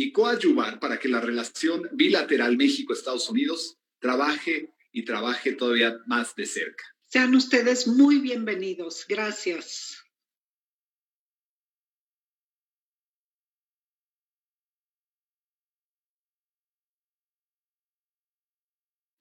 y coadyuvar para que la relación bilateral México-Estados Unidos trabaje y trabaje todavía más de cerca. Sean ustedes muy bienvenidos. Gracias.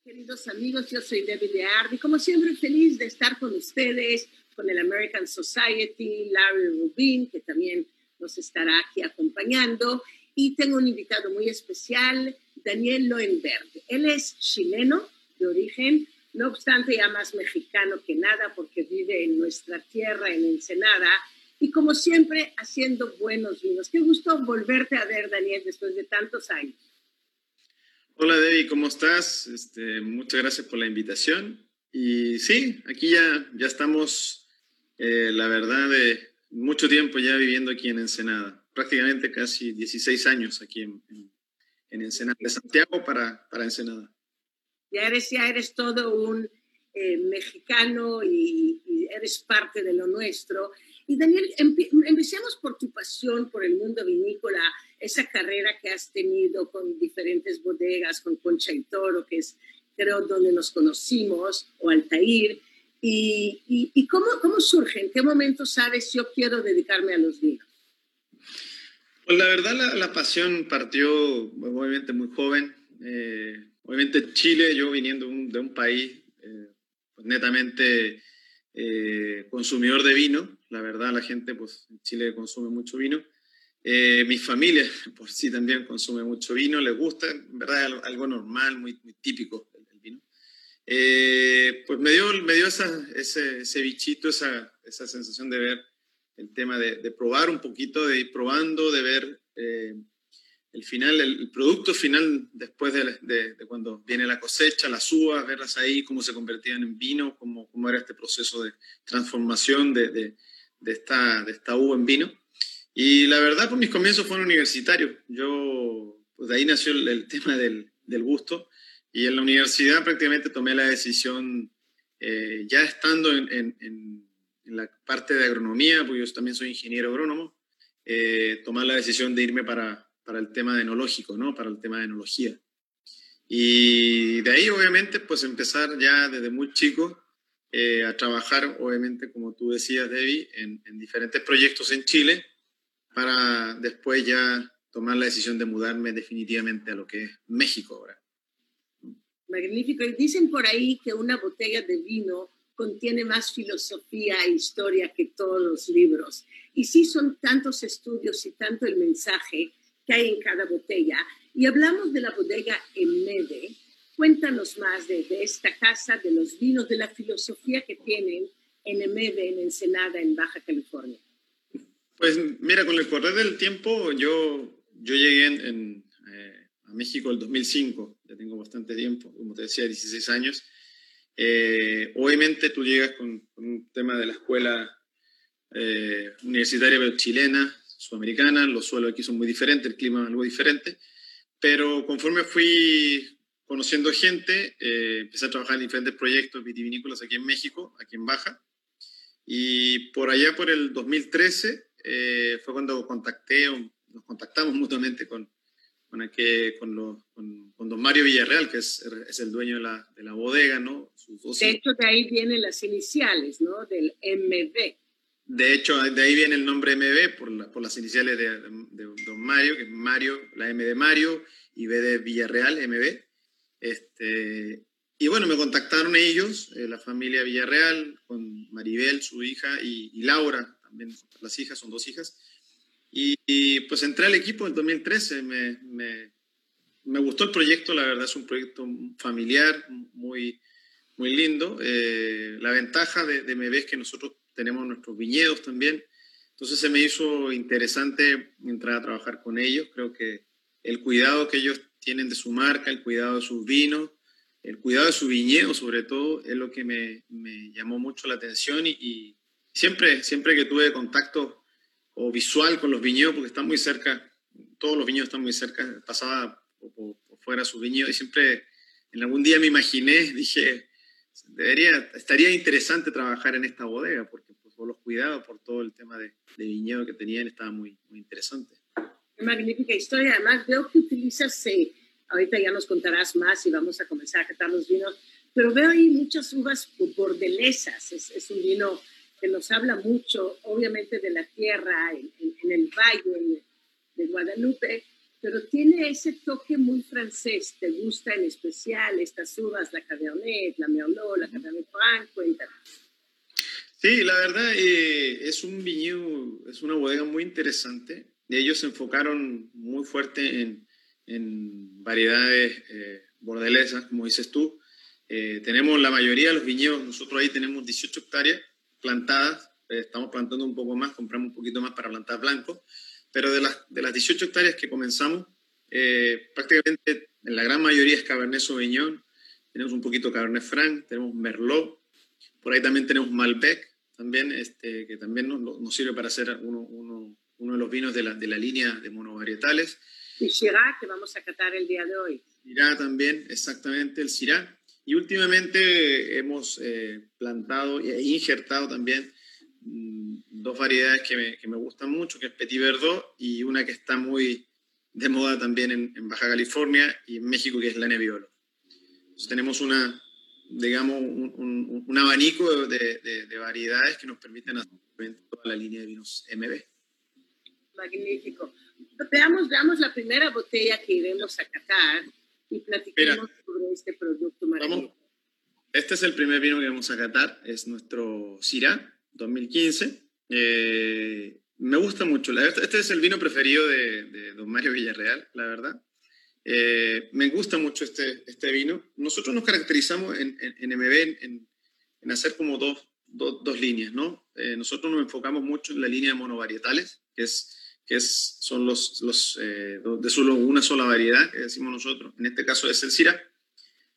Queridos amigos, yo soy Debbie Leard y como siempre feliz de estar con ustedes, con el American Society, Larry Rubin, que también nos estará aquí acompañando. Y tengo un invitado muy especial, Daniel Loenberg. Él es chileno de origen, no obstante ya más mexicano que nada porque vive en nuestra tierra, en Ensenada, y como siempre haciendo buenos vinos. Qué gusto volverte a ver, Daniel, después de tantos años. Hola Debbie, ¿cómo estás? Este, muchas gracias por la invitación. Y sí, aquí ya, ya estamos, eh, la verdad, de mucho tiempo ya viviendo aquí en Ensenada, prácticamente casi 16 años aquí en, en, Ensenada, de Santiago para, para Ensenada ya eres, ya eres todo un eh, mexicano y, eres parte de lo nuestro. Y Daniel, empecemos por tu pasión por el mundo vinícola, esa carrera que has tenido con diferentes bodegas, con Concha y Toro, que es creo donde nos conocimos, o Altair. ¿Y, y, cómo, cómo surge? ¿En qué momento sabes yo quiero dedicarme a los vinos? Pues la verdad la, la pasión partió obviamente muy joven. Eh, Obviamente Chile, yo viniendo de un país eh, pues, netamente eh, consumidor de vino, la verdad la gente pues en Chile consume mucho vino. Eh, mi familia por sí también consume mucho vino, les gusta, en verdad algo normal, muy, muy típico el, vino. pues me dio, me dio esa, ese, ese, bichito, esa, esa sensación de ver el tema de, de, probar un poquito, de ir probando, de ver el final, el, producto final después de, cuando viene la cosecha, las uvas, verlas ahí, cómo se convertían en vino, cómo, cómo era este proceso de transformación de, esta, de esta uva en vino. Y la verdad, pues mis comienzos fueron universitarios. Yo, pues de ahí nació el, tema del, del, gusto. Y en la universidad prácticamente tomé la decisión, eh, ya estando en, en, la parte de agronomía, porque yo también soy ingeniero agrónomo, eh, tomar la decisión de irme para, para el tema enológico, ¿no? Para el tema de enología. Y de ahí, obviamente, pues empezar ya desde muy chico eh, a trabajar, obviamente, como tú decías, Debbie, en, en, diferentes proyectos en Chile para después ya tomar la decisión de mudarme definitivamente a lo que es México ahora. Magnífico. Y dicen por ahí que una botella de vino contiene más filosofía e historia que todos los libros. Y sí son tantos estudios y tanto el mensaje que hay en cada botella. Y hablamos de la bodega Emede. Cuéntanos más de, esta casa, de los vinos, de la filosofía que tienen en Emede, en Ensenada, en Baja California. Pues mira, con el correr del tiempo, yo, yo llegué en, eh, a México el 2005, ya tengo bastante tiempo, como te decía, 16 años. Eh, obviamente tú llegas con, un tema de la escuela eh, universitaria chilena, sudamericana, los suelos aquí son muy diferentes, el clima es algo diferente, pero conforme fui conociendo gente, eh, empecé a trabajar en diferentes proyectos vitivinícolas aquí en México, aquí en Baja, y por allá por el 2013 fue cuando contacté, nos contactamos mutuamente con, con, con, con, con, don Mario Villarreal, que es, es el dueño de la, de la bodega, ¿no? de hecho, de ahí vienen las iniciales, ¿no? Del MB. De hecho, de ahí viene el nombre MB por, por las iniciales de, de, don Mario, que es Mario, la M de Mario y B de Villarreal, MB. Este, y bueno, me contactaron ellos, eh, la familia Villarreal, con Maribel, su hija, y, y Laura, también las hijas, son dos hijas y, pues entré al equipo en 2013, me, me, me, gustó el proyecto, la verdad es un proyecto familiar, muy, muy lindo. Eh, la ventaja de, de MB es que nosotros tenemos nuestros viñedos también, entonces se me hizo interesante entrar a trabajar con ellos, creo que el cuidado que ellos tienen de su marca, el cuidado de sus vinos, el cuidado de su viñedo sobre todo, es lo que me, me llamó mucho la atención. Y, y, siempre, siempre que tuve contacto o visual con los viñedos, porque están muy cerca, todos los viñedos están muy cerca, pasaba por, fuera su viñedo y siempre en algún día me imaginé, dije, debería, estaría interesante trabajar en esta bodega, porque por los cuidados, por todo el tema de, viñedo que tenían, estaba muy, muy interesante. Magnífica historia, además veo que utilizas, ahorita ya nos contarás más y vamos a comenzar a catar los vinos, pero veo ahí muchas uvas bordelesas, es, es un vino que nos habla mucho, obviamente, de la tierra en, el valle de Guadalupe, pero tiene ese toque muy francés. ¿Te gusta en especial estas uvas, la Cabernet, la Merlot, la Cabernet Franc? Cuéntanos. Sí, la verdad eh, es un viñedo, es una bodega muy interesante. Ellos se enfocaron muy fuerte en, en variedades eh, bordelesas, como dices tú. Eh, tenemos la mayoría de los viñedos, nosotros ahí tenemos 18 hectáreas plantadas, estamos plantando un poco más, compramos un poquito más para plantar blanco, pero de las, de las 18 hectáreas que comenzamos, eh, prácticamente en la gran mayoría es Cabernet Sauvignon, tenemos un poquito Cabernet Franc, tenemos Merlot, por ahí también tenemos Malbec, también, este, que también nos, nos sirve para hacer uno, uno, uno, de los vinos de la, de la línea de monovarietales. Y Syrah, que vamos a catar el día de hoy. Syrah también, exactamente, el Syrah. Y últimamente hemos eh, plantado e injertado también dos variedades que me, que me, gustan mucho, que es Petit Verdot y una que está muy de moda también en, Baja California y en México, que es la Nebbiolo. Entonces tenemos una, digamos, un, un, abanico de, de, variedades que nos permiten hacer toda la línea de vinos MB. Magnífico. Veamos, veamos la primera botella que iremos a catar y platiquemos sobre este producto maravilloso. Este es el primer vino que vamos a catar, es nuestro Syrah 2015. Eh, me gusta mucho, este es el vino preferido de, don Mario Villarreal, la verdad. Eh, me gusta mucho este, este vino. Nosotros nos caracterizamos en, en, MB en, en, hacer como dos, dos, líneas, ¿no? Eh, nosotros nos enfocamos mucho en la línea de monovarietales, que es que es, son los, los de solo una sola variedad, que decimos nosotros. En este caso es el Syrah.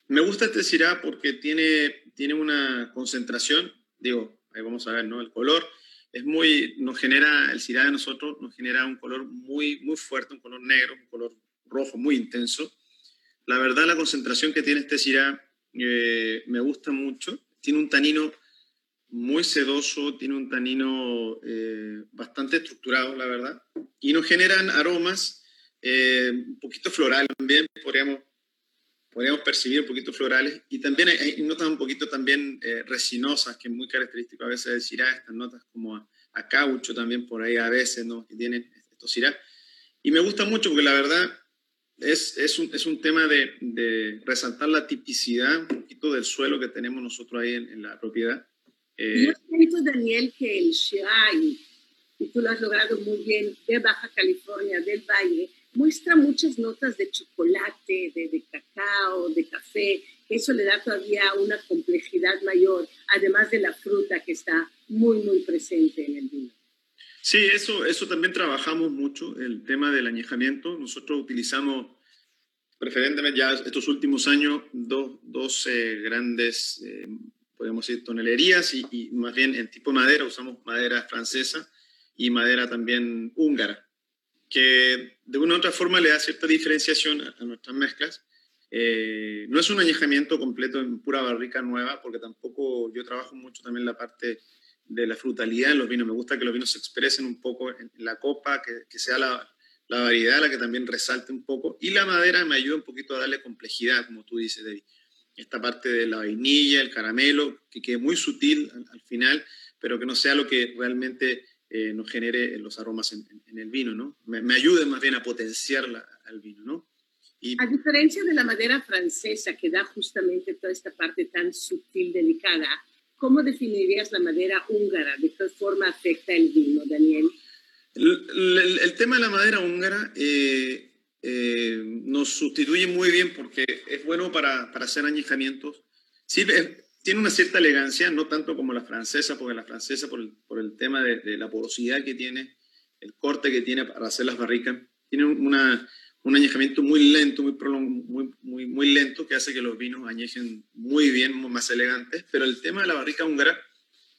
Me gusta este Syrah porque tiene, tiene una concentración, digo, ahí vamos a ver, ¿no? El color es muy, nos genera, el Syrah de nosotros nos genera un color muy, muy fuerte, un color negro, un color rojo muy intenso. La verdad, la concentración que tiene este Syrah eh, me gusta mucho. Tiene un tanino muy sedoso, tiene un tanino eh, bastante estructurado, la verdad, y nos generan aromas eh, un poquito floral también, podríamos podríamos percibir un poquito florales y también hay, notas un poquito también eh, resinosas, que es muy característico a veces de Syrah, estas notas como a, caucho también por ahí a veces, ¿no? Que tienen estos Syrah. Y me gusta mucho porque la verdad es, es, un, es un tema de, de, resaltar la tipicidad un poquito del suelo que tenemos nosotros ahí en, la propiedad. Eh, Yo visto, Daniel, que el Syrah, y tú lo has logrado muy bien, de Baja California, del Valle, muestra muchas notas de chocolate, de, cacao, de café, eso le da todavía una complejidad mayor, además de la fruta que está muy, muy presente en el vino. Sí, eso, eso también trabajamos mucho, el tema del añejamiento. Nosotros utilizamos preferentemente ya estos últimos años dos, dos grandes, eh, podemos decir, tonelerías y, y, más bien en tipo de madera usamos madera francesa y madera también húngara que de una u otra forma le da cierta diferenciación a, nuestras mezclas. Eh, no es un añejamiento completo en pura barrica nueva, porque tampoco yo trabajo mucho también la parte de la frutalidad en los vinos. Me gusta que los vinos se expresen un poco en, la copa, que, que sea la, la, variedad la que también resalte un poco. Y la madera me ayuda un poquito a darle complejidad, como tú dices, David. Esta parte de la vainilla, el caramelo, que quede muy sutil al, al final, pero que no sea lo que realmente eh, nos genere los aromas en, el vino, ¿no? Me, me, ayude más bien a potenciar al vino, ¿no? Y, a diferencia de la madera francesa que da justamente toda esta parte tan sutil, delicada, ¿cómo definirías la madera húngara? ¿De qué forma afecta el vino, Daniel? El, tema de la madera húngara eh, eh, nos sustituye muy bien porque es bueno para, para hacer añejamientos. Sirve, tiene una cierta elegancia, no tanto como la francesa, porque la francesa, por el, por el tema de, la porosidad que tiene, el corte que tiene para hacer las barricas, tiene una, un añejamiento muy lento, muy, muy, muy, muy, lento, que hace que los vinos añejen muy bien, más elegantes. Pero el tema de la barrica húngara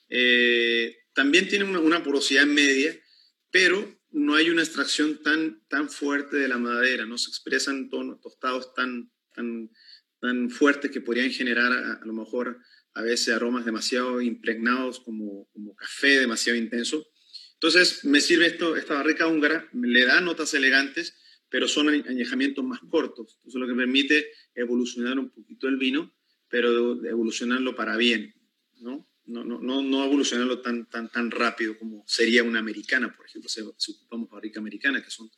eh, también tiene una, una, porosidad media, pero no hay una extracción tan, tan fuerte de la madera, no se expresan tonos tostados tan, tan fuertes que podrían generar a, lo mejor a veces aromas demasiado impregnados como, como café demasiado intenso. Entonces me sirve esto, esta barrica húngara, le da notas elegantes, pero son añejamientos más cortos. Eso es lo que permite evolucionar un poquito el vino, pero evolucionarlo para bien, ¿no? No, no, no, no evolucionarlo tan, tan, tan rápido como sería una americana, por ejemplo, si, ocupamos barrica americana, que son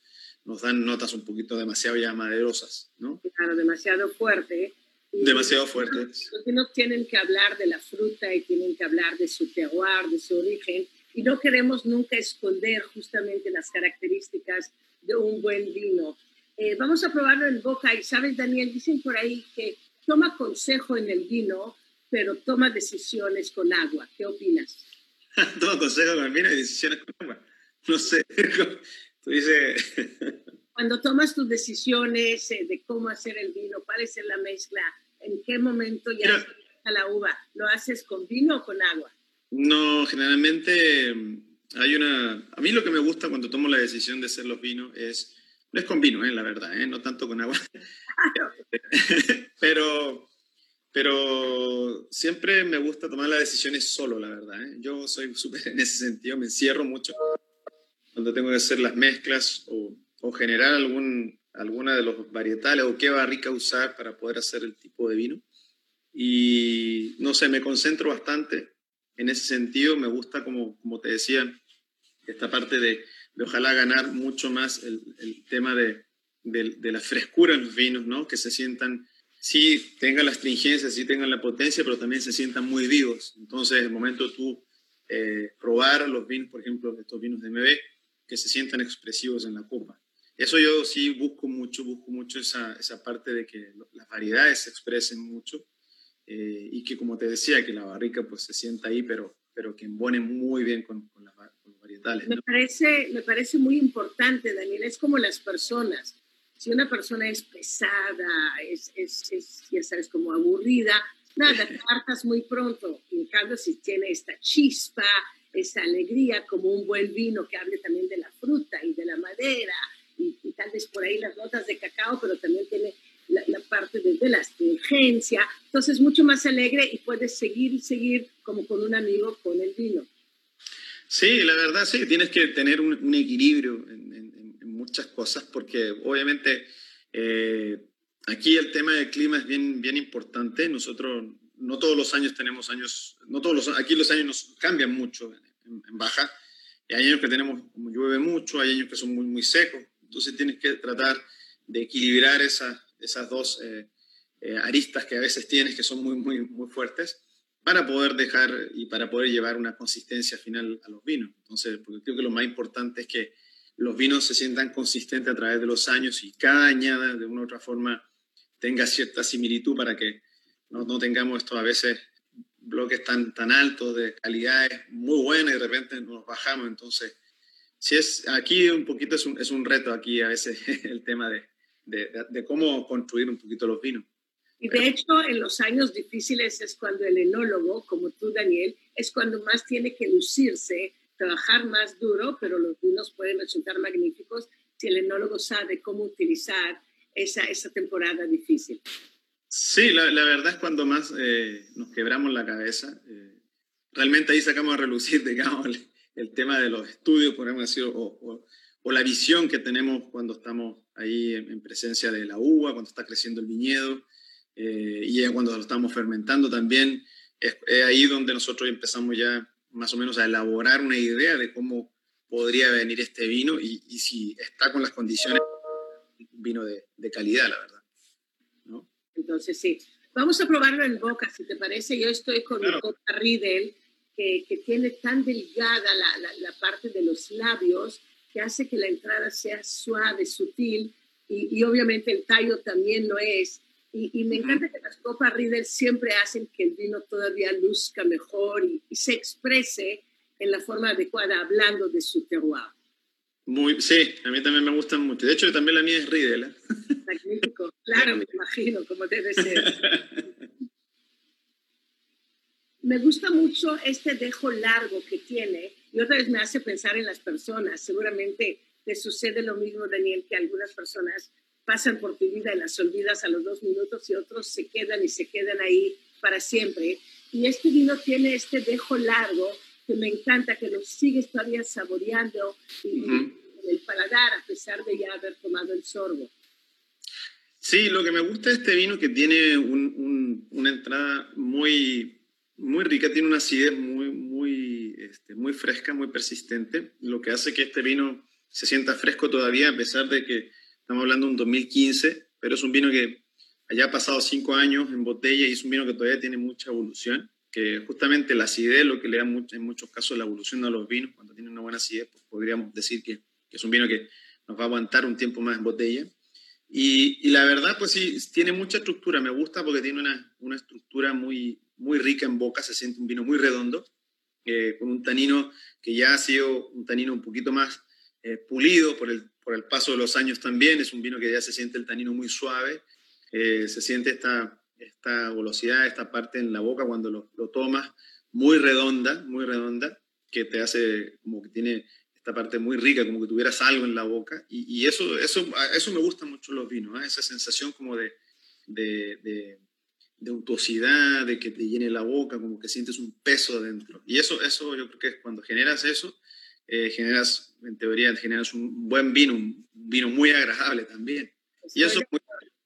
nos dan notas un poquito demasiado ya maderosas, ¿no? Claro, demasiado fuerte. demasiado fuerte. Los vinos tienen que hablar de la fruta y tienen que hablar de su terroir, de su origen, y no queremos nunca esconder justamente las características de un buen vino. Eh, vamos a probarlo en boca y sabes, Daniel, dicen por ahí que toma consejo en el vino, pero toma decisiones con agua. ¿Qué opinas? toma consejo con el vino y decisiones con agua. No sé, Tú dices... Cuando tomas tus decisiones eh, de cómo hacer el vino, cuál es la mezcla, en qué momento ya a la uva, ¿lo haces con vino o con agua? No, generalmente mm, hay una... A mí lo que me gusta cuando tomo la decisión de hacer los vinos es... No es con vino, eh, la verdad, eh, no tanto con agua. pero, pero siempre me gusta tomar las decisiones solo, la verdad. Yo soy súper en ese sentido, me encierro mucho cuando tengo que hacer las mezclas o, o generar algún, alguna de los varietales o qué barrica usar para poder hacer el tipo de vino. Y no sé, me concentro bastante en ese sentido. Me gusta, como, como te decía, esta parte de, de ojalá ganar mucho más el, el tema de, de, de, la frescura en los vinos, ¿no? Que se sientan, sí tengan la astringencia, sí tengan la potencia, pero también se sientan muy vivos. Entonces, el momento tú eh, probar los vinos, por ejemplo, estos vinos de MB, que se sientan expresivos en la copa. Eso yo sí busco mucho, busco mucho esa, esa parte de que las variedades se expresen mucho eh, y que, como te decía, que la barrica pues se sienta ahí, pero, pero que embone muy bien con, con, las varietales. Me, parece, me parece muy importante, Daniel, es como las personas. Si una persona es pesada, es, es, es ya sabes, como aburrida, nada, te hartas muy pronto. En cambio, si tiene esta chispa, esa alegría como un buen vino que hable también de la fruta y de la madera y, tal vez por ahí las notas de cacao, pero también tiene la, parte de, la astringencia. Entonces, mucho más alegre y puedes seguir y seguir como con un amigo con el vino. Sí, la verdad sí, tienes que tener un, equilibrio en, muchas cosas porque obviamente eh, aquí el tema del clima es bien, bien importante. Nosotros no todos los años tenemos años, no todos los, aquí los años nos cambian mucho en, baja. Y hay años que tenemos, llueve mucho, hay años que son muy, muy secos. Entonces tienes que tratar de equilibrar esa, esas dos eh, eh, aristas que a veces tienes que son muy, muy, muy fuertes para poder dejar y para poder llevar una consistencia final a los vinos. Entonces, porque creo que lo más importante es que los vinos se sientan consistentes a través de los años y cada añada de una u otra forma tenga cierta similitud para que no, no tengamos esto a veces bloques tan, tan altos de calidades muy buenas y de repente nos bajamos. Entonces, si es aquí un poquito es un, es un reto aquí a veces el tema de, de, de, cómo construir un poquito los vinos. Y de hecho, en los años difíciles es cuando el enólogo, como tú, Daniel, es cuando más tiene que lucirse, trabajar más duro, pero los vinos pueden resultar magníficos si el enólogo sabe cómo utilizar esa, esa temporada difícil. Sí, la, verdad es cuando más eh, nos quebramos la cabeza. Eh, realmente ahí sacamos a relucir, digamos, el, el tema de los estudios, podemos decir, o, o, la visión que tenemos cuando estamos ahí en, presencia de la uva, cuando está creciendo el viñedo, eh, y cuando lo estamos fermentando también. Es, ahí donde nosotros empezamos ya más o menos a elaborar una idea de cómo podría venir este vino y, si está con las condiciones, vino de calidad, la verdad. Entonces, sí. Vamos a probarlo en boca, si te parece. Yo estoy con mi copa Riedel, que, que, tiene tan delgada la, la, la, parte de los labios que hace que la entrada sea suave, sutil, y, y obviamente el tallo también lo es. Y, y me uh -huh. encanta que las copas Riedel siempre hacen que el vino todavía luzca mejor y, y se exprese en la forma adecuada, hablando de su terroir. Muy, sí, a mí también me gustan mucho. De hecho, también la mía es Riedel. ¿eh? Magnífico. Claro, me imagino, como debe ser. me gusta mucho este dejo largo que tiene y otra vez me hace pensar en las personas. Seguramente te sucede lo mismo, Daniel, que algunas personas pasan por tu vida y las olvidas a los dos minutos y otros se quedan y se quedan ahí para siempre. Y este vino tiene este dejo largo que me encanta, que lo sigues todavía saboreando y, uh -huh. en el paladar a pesar de ya haber tomado el sorbo. Sí, lo que me gusta de este vino que tiene un, un, una entrada muy, muy rica, tiene una acidez muy, muy, este, muy fresca, muy persistente, lo que hace que este vino se sienta fresco todavía a pesar de que estamos hablando de un 2015, pero es un vino que haya pasado cinco años en botella y es un vino que todavía tiene mucha evolución que justamente la acidez lo que le da en muchos casos la evolución a los vinos, cuando tiene una buena acidez, pues podríamos decir que, que, es un vino que nos va a aguantar un tiempo más en botella. Y, la verdad, pues sí, tiene mucha estructura, me gusta porque tiene una, una estructura muy, muy rica en boca, se siente un vino muy redondo, eh, con un tanino que ya ha sido un tanino un poquito más eh, pulido por el, por el paso de los años también, es un vino que ya se siente el tanino muy suave, eh, se siente esta esta velocidad, esta parte en la boca cuando lo, lo, tomas, muy redonda, muy redonda, que te hace como que tiene esta parte muy rica, como que tuvieras algo en la boca. Y, eso, eso, eso me gusta mucho los vinos, ¿eh? esa sensación como de, de, de, untuosidad, de que te llene la boca, como que sientes un peso adentro. Y eso, eso yo creo que es cuando generas eso, eh, generas, en teoría, generas un buen vino, un vino muy agradable también. Y eso,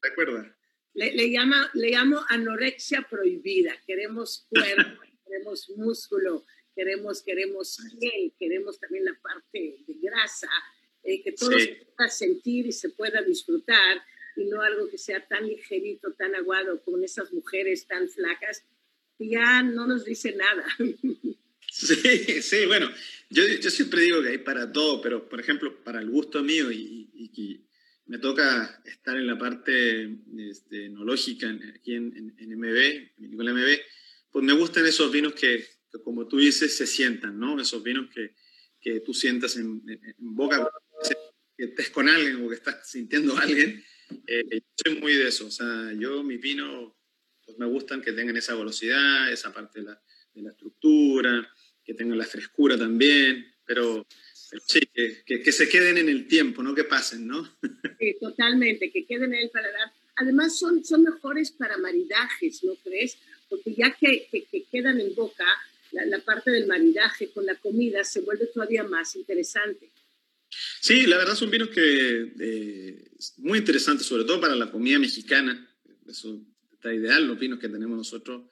recuerda le, le, llama, le llamo anorexia prohibida. Queremos cuerpo, queremos músculo, queremos, queremos piel, queremos también la parte de grasa, eh, que todo sí. se pueda sentir y se pueda disfrutar y no algo que sea tan ligerito, tan aguado como esas mujeres tan flacas ya no nos dice nada. Sí, sí, bueno, yo, yo siempre digo que hay para todo, pero por ejemplo, para el gusto mío y, y, y me toca estar en la parte este, enológica aquí en, en, en MB, con la MB, pues me gustan esos vinos que, que, como tú dices, se sientan, ¿no? Esos vinos que, que tú sientas en, en, boca, que estés con alguien o que estás sintiendo a alguien. Eh, yo soy muy de eso, o sea, yo mis vinos pues me gustan que tengan esa velocidad, esa parte de la, de la estructura, que tengan la frescura también, pero Sí, que, que, que, se queden en el tiempo, no que pasen, ¿no? Sí, totalmente, que queden en el paladar. Además, son, son mejores para maridajes, ¿no crees? Porque ya que, que quedan en boca, la, parte del maridaje con la comida se vuelve todavía más interesante. Sí, la verdad son vinos que eh, muy interesantes, sobre todo para la comida mexicana. Eso está ideal, los vinos que tenemos nosotros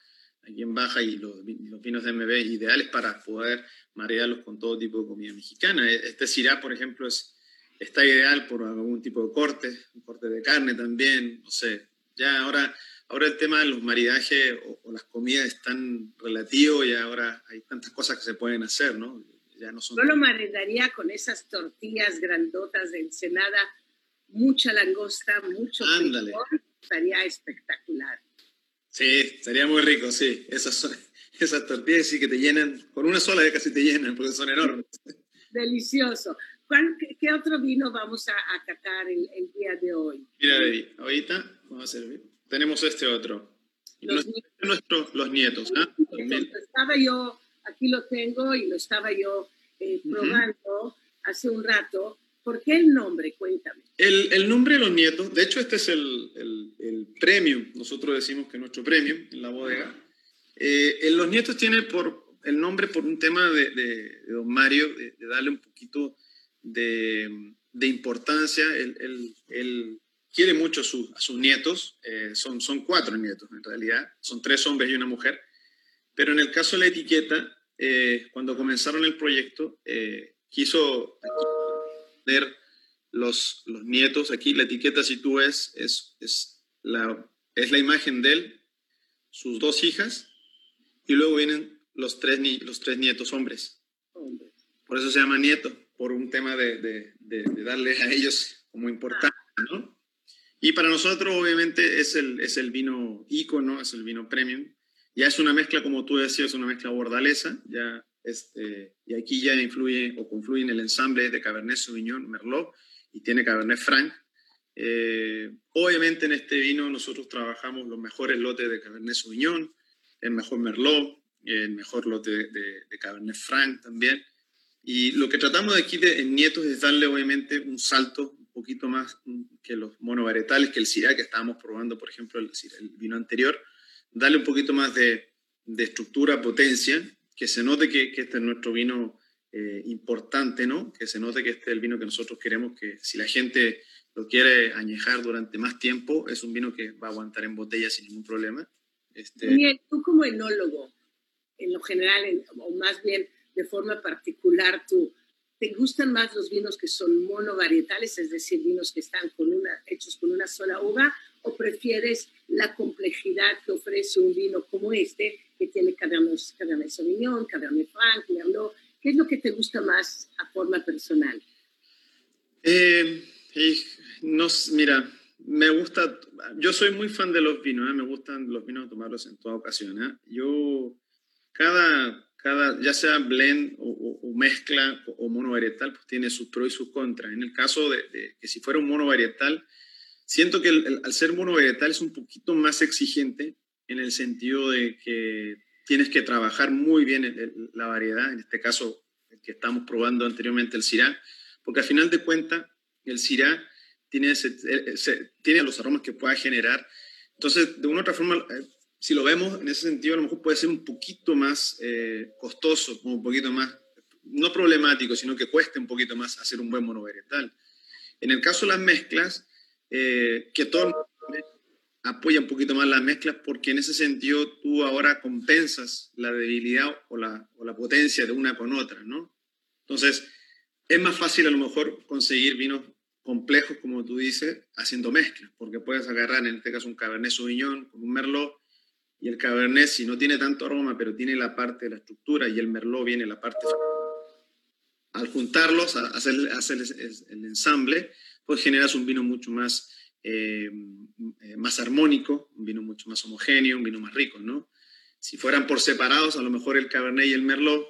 aquí en Baja y los, vinos de MB ideales para poder marearlos con todo tipo de comida mexicana. E, este Syrah, por ejemplo, es, está ideal por algún tipo de corte, un corte de carne también, no sé. Ya ahora, ahora el tema de los maridajes o, las comidas es tan relativo y ahora hay tantas cosas que se pueden hacer, ¿no? Ya no son... Yo lo maridaría con esas tortillas grandotas de ensenada, mucha langosta, mucho Ándale. estaría espectacular. Sí, sería muy rico, sí. Esas, esas tortillas sí que te llenan, con una sola ya casi te llenan, porque son enormes. Delicioso. qué, otro vino vamos a, a el, día de hoy? Mira, Baby, ahorita vamos a servir. Tenemos este otro. Los, nuestros, los nietos. ¿ah? Estaba yo, aquí lo tengo y lo estaba yo eh, probando hace un rato ¿Por qué el nombre? Cuéntame. El, el nombre de los nietos, de hecho este es el, el, el premium, nosotros decimos que nuestro premium en la bodega. Eh, los nietos tiene por, el nombre por un tema de, de, don Mario, de, darle un poquito de, de importancia. Él, él, quiere mucho a, a sus nietos, eh, son, son cuatro nietos en realidad, son tres hombres y una mujer, pero en el caso de la etiqueta, eh, cuando comenzaron el proyecto, quiso ver los, los nietos. Aquí la etiqueta, si tú ves, es, es, la, es la imagen de él, sus dos hijas, y luego vienen los tres, los tres nietos hombres. Por eso se llama nieto, por un tema de, de, de, darle a ellos como importancia, ¿no? Y para nosotros, obviamente, es el, es el vino ícono, es el vino premium. Ya es una mezcla, como tú decías, una mezcla bordalesa, ya este, y aquí ya influye o confluye en el ensamble de Cabernet Sauvignon Merlot y tiene Cabernet Franc. Eh, obviamente en este vino nosotros trabajamos los mejores lotes de Cabernet Sauvignon, el mejor Merlot, el mejor lote de, Cabernet Franc también. Y lo que tratamos de aquí de, en Nietos es darle obviamente un salto poquito más que los monovarietales, que el Syrah que estábamos probando, por ejemplo, el, el vino anterior, darle un poquito más de, de estructura, potencia, que se note que, este es nuestro vino eh, importante, ¿no? Que se note que este es el vino que nosotros queremos, que si la gente lo quiere añejar durante más tiempo, es un vino que va a aguantar en botella sin ningún problema. Este... tú como enólogo, en lo general, o más bien de forma particular, tú, ¿te gustan más los vinos que son monovarietales, es decir, vinos que están con una, hechos con una sola uva, o prefieres la complejidad que ofrece un vino como este, que tiene Cabernet, Cabernet Sauvignon, Cabernet Franc, Merlot. ¿Qué es lo que te gusta más a forma personal? Eh, no, mira, me gusta, yo soy muy fan de los vinos, ¿eh? me gustan los vinos tomarlos en toda ocasión. ¿eh? Yo, cada, cada, ya sea blend o, mezcla o, mono varietal, pues tiene sus pros y sus contras. En el caso de, que si fuera un mono varietal, siento que al ser mono varietal es un poquito más exigente en el sentido de que tienes que trabajar muy bien la variedad, en este caso el que estamos probando anteriormente, el Syrah, porque al final de cuentas el Syrah tiene, tiene los aromas que pueda generar. Entonces, de una u otra forma, eh, si lo vemos en ese sentido, a lo mejor puede ser un poquito más eh, costoso, un poquito más, no problemático, sino que cueste un poquito más hacer un buen monovarietal. En el caso de las mezclas, eh, que todo apoya un poquito más las mezclas porque en ese sentido tú ahora compensas la debilidad o la, o la potencia de una con otra, ¿no? Entonces, es más fácil a lo mejor conseguir vinos complejos, como tú dices, haciendo mezclas, porque puedes agarrar en este caso un Cabernet Sauvignon con un Merlot, y el Cabernet, si no tiene tanto aroma, pero tiene la parte de la estructura, y el Merlot viene la parte... Al juntarlos, hacer, hacer el ensamble, pues generas un vino mucho más eh, eh, más armónico, un vino mucho más homogéneo, un vino más rico, ¿no? Si fueran por separados, a lo mejor el Cabernet y el Merlot,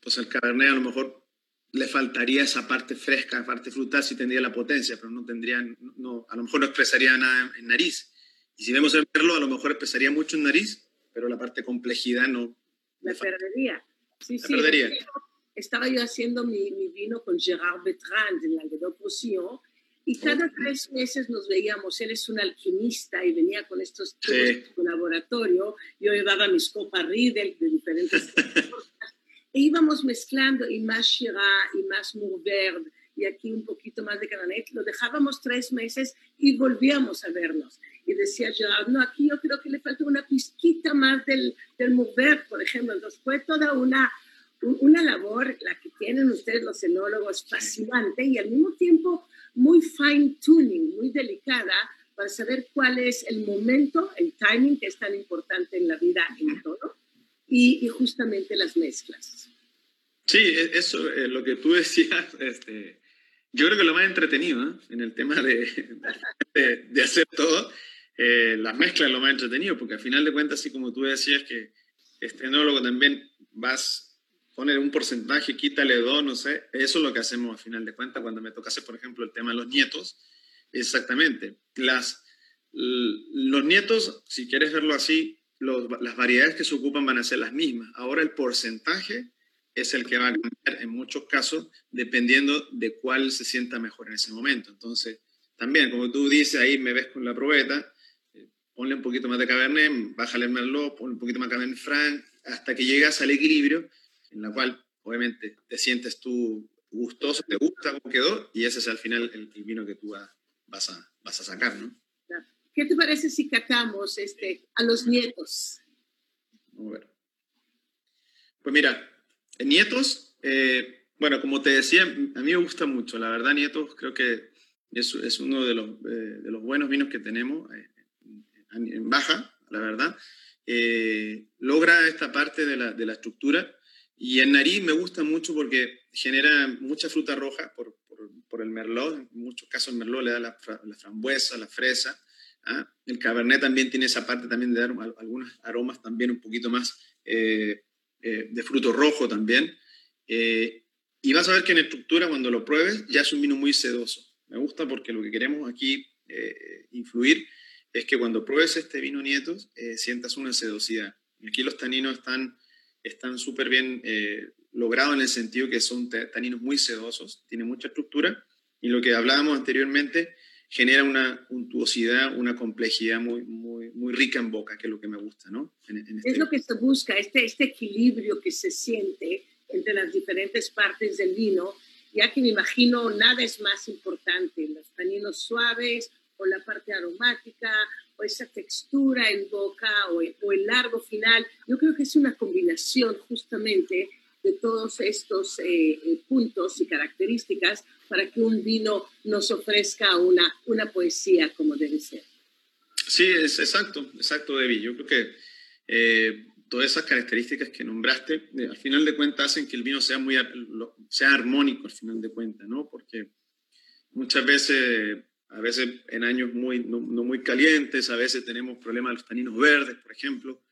pues el Cabernet a lo mejor le faltaría esa parte fresca, parte frutal, si tendría la potencia, pero no tendría, no, a lo mejor no expresaría nada en nariz. Y si vemos el Merlot, a lo mejor expresaría mucho en nariz, pero la parte complejidad no. La perdería. Sí, sí. Perdería. Estaba yo haciendo mi, mi, vino con Gérard Bertrand en Languedoc-Roussillon y cada tres meses nos veíamos, él es un alquimista y venía con estos sí. su laboratorio, yo llevaba mis copas Riedel de diferentes cosas, e íbamos mezclando y más Shiraz y más Mourverde y aquí un poquito más de Cabernet. Lo dejábamos tres meses y volvíamos a vernos. Decía yo, no, aquí yo creo que le falta una pizquita más del, del mover, por ejemplo. Entonces fue toda una, una labor, la que tienen ustedes los enólogos, fascinante y al mismo tiempo muy fine tuning, muy delicada para saber cuál es el momento, el timing que es tan importante en la vida en todo y, y justamente las mezclas. Sí, e, eso, es lo que tú decías, este, yo creo que lo más entretenido ¿eh? en el tema de, de, hacer todo, eh, las mezclas es lo más entretenido, porque al final de cuentas, así como tú decías que este enólogo también vas a poner un porcentaje, quítale dos, no sé, eso es lo que hacemos al final de cuentas cuando me toca hacer, por ejemplo, el tema de los nietos, exactamente. Las, los nietos, si quieres verlo así, las variedades que se ocupan van a ser las mismas. Ahora el porcentaje es el que va a cambiar en muchos casos dependiendo de cuál se sienta mejor en ese momento. Entonces, también, como tú dices, ahí me ves con la probeta, ponle un poquito más de Cabernet, bájale el Merlot, ponle un poquito más de Cabernet Franc, hasta que llegas al equilibrio, en la cual obviamente te sientes tú gustoso, te gusta cómo quedó, y ese es al final el, vino que tú vas a, vas a sacar, ¿no? ¿Qué te parece si catamos este, a los nietos? A ver. Pues mira, Nietos, eh, bueno, como te decía, a mí me gusta mucho. La verdad, Nietos creo que es, es uno de los, eh, de los, buenos vinos que tenemos eh, en, baja, la verdad. logra esta parte de la, de la, estructura y en nariz me gusta mucho porque genera mucha fruta roja por, por, el merlot. En muchos casos el merlot le da la, frambuesa, la fresa. ¿ah? El cabernet también tiene esa parte también de dar algunos aromas también un poquito más eh, de fruto rojo también. Eh, y vas a ver que en estructura, cuando lo pruebes, ya es un vino muy sedoso. Me gusta porque lo que queremos aquí eh, influir es que cuando pruebes este vino Nietos, sientas una sedosidad. Aquí los taninos están están súper bien logrados en el sentido que son taninos muy sedosos, tiene mucha estructura y lo que hablábamos anteriormente genera una untuosidad, una complejidad muy, muy, muy rica en boca, que es lo que me gusta, ¿no? Este es lo que se busca, este, este equilibrio que se siente entre las diferentes partes del vino, ya que me imagino nada es más importante, los taninos suaves o la parte aromática o esa textura en boca o, o el largo final. Yo creo que es una combinación justamente de todos estos eh, eh, puntos y características para que un vino nos ofrezca una, una poesía como debe ser. Sí, es exacto, exacto, Debbie. Yo creo que eh, todas esas características que nombraste, al final de cuentas, hacen que el vino sea, muy, sea armónico, al final de cuentas, ¿no? Porque muchas veces, a veces en años muy, no, no muy calientes, a veces tenemos problemas de los taninos verdes, por ejemplo,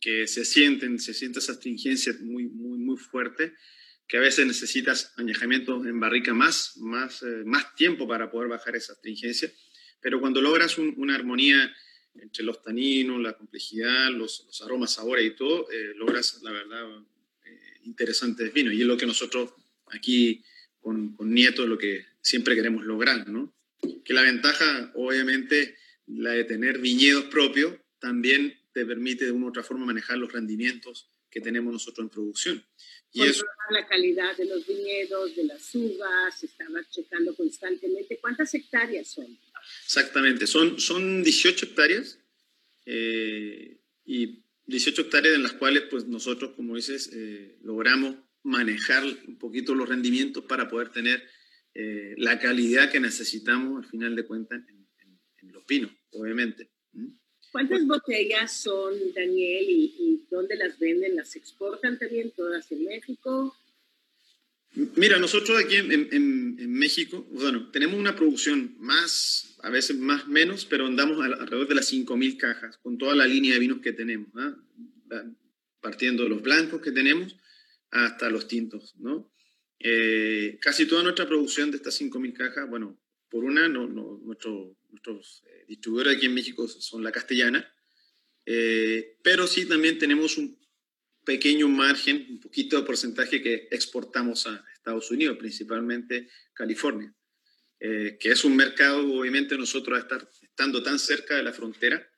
que se sienten, se siente esa astringencia muy, muy, muy fuerte, que a veces necesitas añejamientos en barrica más, más, eh, más tiempo para poder bajar esa astringencia, pero cuando logras una armonía entre los taninos, la complejidad, los, los aromas, sabores y todo, eh, logras, la verdad, eh, interesantes vinos. Y es lo que nosotros aquí con, con Nieto, lo que siempre queremos lograr, ¿no? Que la ventaja, obviamente, la de tener viñedos propios, también te permite de una u otra forma manejar los rendimientos que tenemos nosotros en producción. Y eso, la calidad de los viñedos, de las uvas, estaba checando constantemente. ¿Cuántas hectáreas son? Exactamente, son, son 18 hectáreas eh, y 18 hectáreas en las cuales pues nosotros, como dices, eh, logramos manejar un poquito los rendimientos para poder tener eh, la calidad que necesitamos al final de cuentas en, los vinos, obviamente. ¿Cuántas botellas son, Daniel, y, dónde las venden? ¿Las exportan también todas en México? Mira, nosotros aquí en, México, bueno, tenemos una producción más, a veces más menos, pero andamos alrededor de las 5.000 cajas con toda la línea de vinos que tenemos, ¿ah? partiendo de los blancos que tenemos hasta los tintos, ¿no? Eh, casi toda nuestra producción de estas 5.000 cajas, bueno, por una, no, nuestro, nuestros eh, distribuidores aquí en México son la castellana, eh, pero sí también tenemos un pequeño margen, un poquito de porcentaje que exportamos a Estados Unidos, principalmente California, eh, que es un mercado, obviamente nosotros estar, estando tan cerca de la frontera,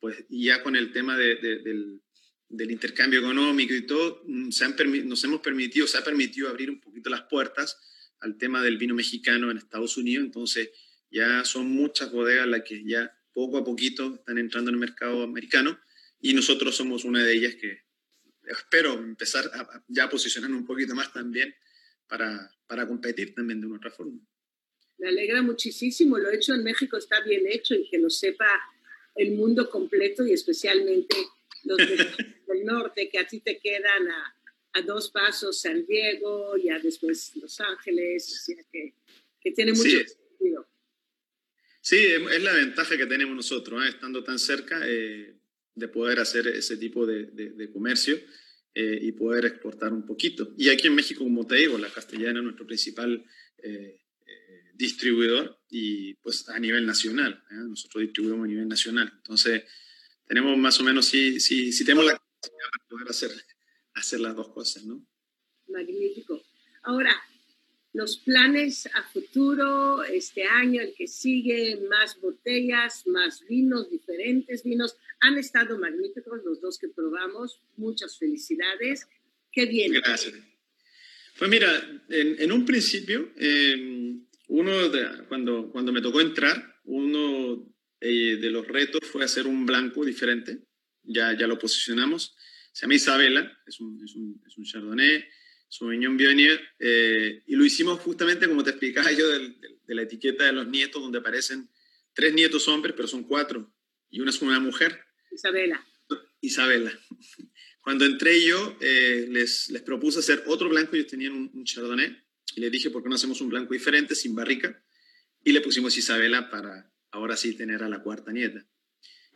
pues ya con el tema del, del, intercambio económico y todo, mm, se han nos hemos permitido, se ha permitido abrir un poquito las puertas al tema del vino mexicano en Estados Unidos, entonces ya son muchas bodegas las que ya poco a poquito están entrando en el mercado americano y nosotros somos una de ellas que espero empezar a, ya posicionarnos un poquito más también para, para competir también de una otra forma. Me alegra muchísimo, lo hecho en México está bien hecho y que lo sepa el mundo completo y especialmente los del norte, que a ti te quedan a, a, dos pasos San Diego, ya después Los Ángeles, que, que tiene mucho sentido. Sí, es la ventaja que tenemos nosotros, ¿eh? estando tan cerca, eh, de poder hacer ese tipo de, de, comercio eh, y poder exportar un poquito. Y aquí en México, como te digo, la castellana es nuestro principal distribuidor y pues a nivel nacional. Nosotros distribuimos a nivel nacional. Entonces, tenemos más o menos, sí, sí, sí tenemos la capacidad para poder hacer, hacer las dos cosas, ¿no? Magnífico. Ahora, los planes a futuro, este año, el que sigue, más botellas, más vinos, diferentes vinos. Han estado magníficos los dos que probamos. Muchas felicidades. Qué bien. Gracias. Pues mira, en, un principio, em, uno cuando, cuando me tocó entrar, uno eh, de los retos fue hacer un blanco diferente. Ya, ya lo posicionamos. Se llama Isabela, es un, es un, es un Chardonnay Sauvignon Bionier, eh, y lo hicimos justamente como te explicaba yo de, la etiqueta de los nietos, donde aparecen tres nietos hombres, pero son cuatro, y una es una mujer. Isabela. Isabela. Cuando entré yo, eh, les, les propuse hacer otro blanco, ellos tenían un, un, chardonnay, y les dije, ¿por qué no hacemos un blanco diferente, sin barrica? Y le pusimos Isabela para ahora sí tener a la cuarta nieta.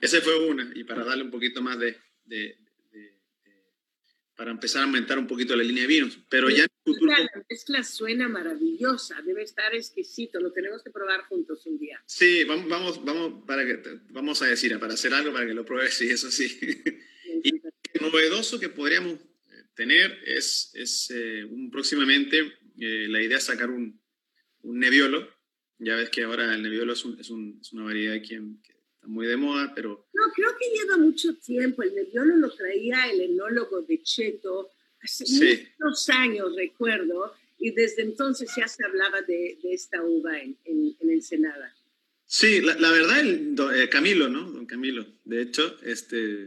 Esa fue una, y para darle un poquito más de, para empezar a aumentar un poquito la línea de vinos. Pero ya en el futuro... La mezcla suena maravillosa, debe estar exquisito, lo tenemos que probar juntos un día. Sí, vamos, vamos, vamos, para que, vamos a decir, para hacer algo, para que lo pruebes, y eso sí. y lo novedoso que podríamos eh, tener es, es eh, un, próximamente eh, la idea es sacar un, un neviolo. Ya ves que ahora el neviolo es, un, es, un, es una variedad aquí en, muy de moda, pero... No, creo que lleva mucho tiempo. El Nebbiolo lo traía el enólogo de Cheto hace muchos años, recuerdo, y desde entonces ya se hablaba de, de esta uva en, en, en Ensenada. Sí, la, la verdad, el, eh, Camilo, ¿no? Don Camilo, de hecho, este,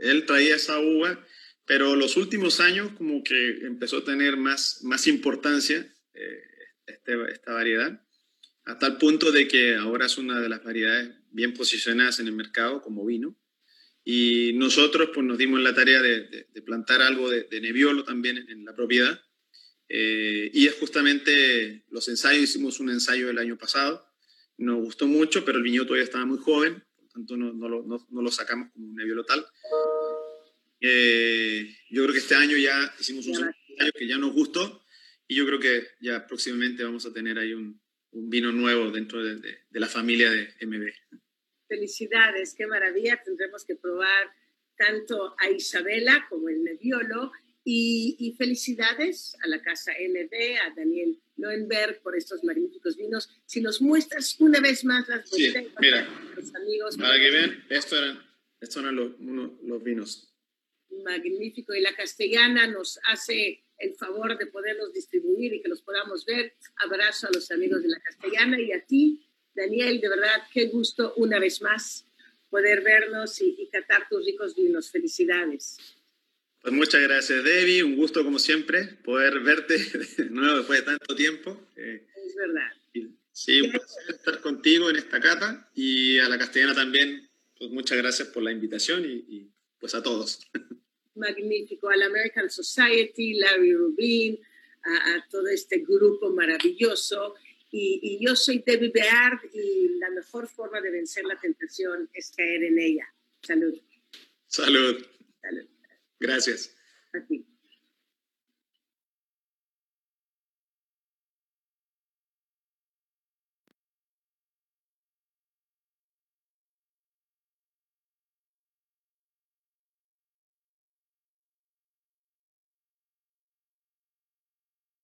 él traía esa uva, pero los últimos años como que empezó a tener más, más importancia eh, este, esta variedad, hasta el punto de que ahora es una de las variedades bien posicionadas en el mercado como vino. Y nosotros pues, nos dimos la tarea de, plantar algo de, de, Nebbiolo también en, la propiedad. Eh, y es justamente los ensayos, hicimos un ensayo el año pasado, nos gustó mucho, pero el viñedo todavía estaba muy joven, por tanto no, no, lo, no, lo, sacamos como un Nebbiolo tal. Eh, yo creo que este año ya hicimos un ensayo que ya nos gustó y yo creo que ya próximamente vamos a tener ahí un, un vino nuevo dentro de, de, de la familia de MB. Felicidades, qué maravilla. Tendremos que probar tanto a Isabela como el Nebbiolo. Y, y, felicidades a la casa MB, a Daniel Loenberg por estos magníficos vinos. Si nos muestras una vez más las botellas, sí, mira, los amigos. Para que vean, estos eran, estos eran los, uno, los vinos. Magnífico. Y la castellana nos hace el favor de poderlos distribuir y que los podamos ver. Abrazo a los amigos de la castellana y a ti, Daniel, de verdad, qué gusto una vez más poder vernos y, y catar tus ricos vinos. Felicidades. Pues muchas gracias, Debbie. Un gusto, como siempre, poder verte de nuevo después de tanto tiempo. Eh, es verdad. Sí, un placer estar contigo en esta cata y a la castellana también. Pues muchas gracias por la invitación y, y pues a todos. Magnífico, a la American Society, Larry Rubin, a, a todo este grupo maravilloso y, y, yo soy Debbie Beard y la mejor forma de vencer la tentación es caer en ella. Salud. Salud. Salud. Gracias. A ti.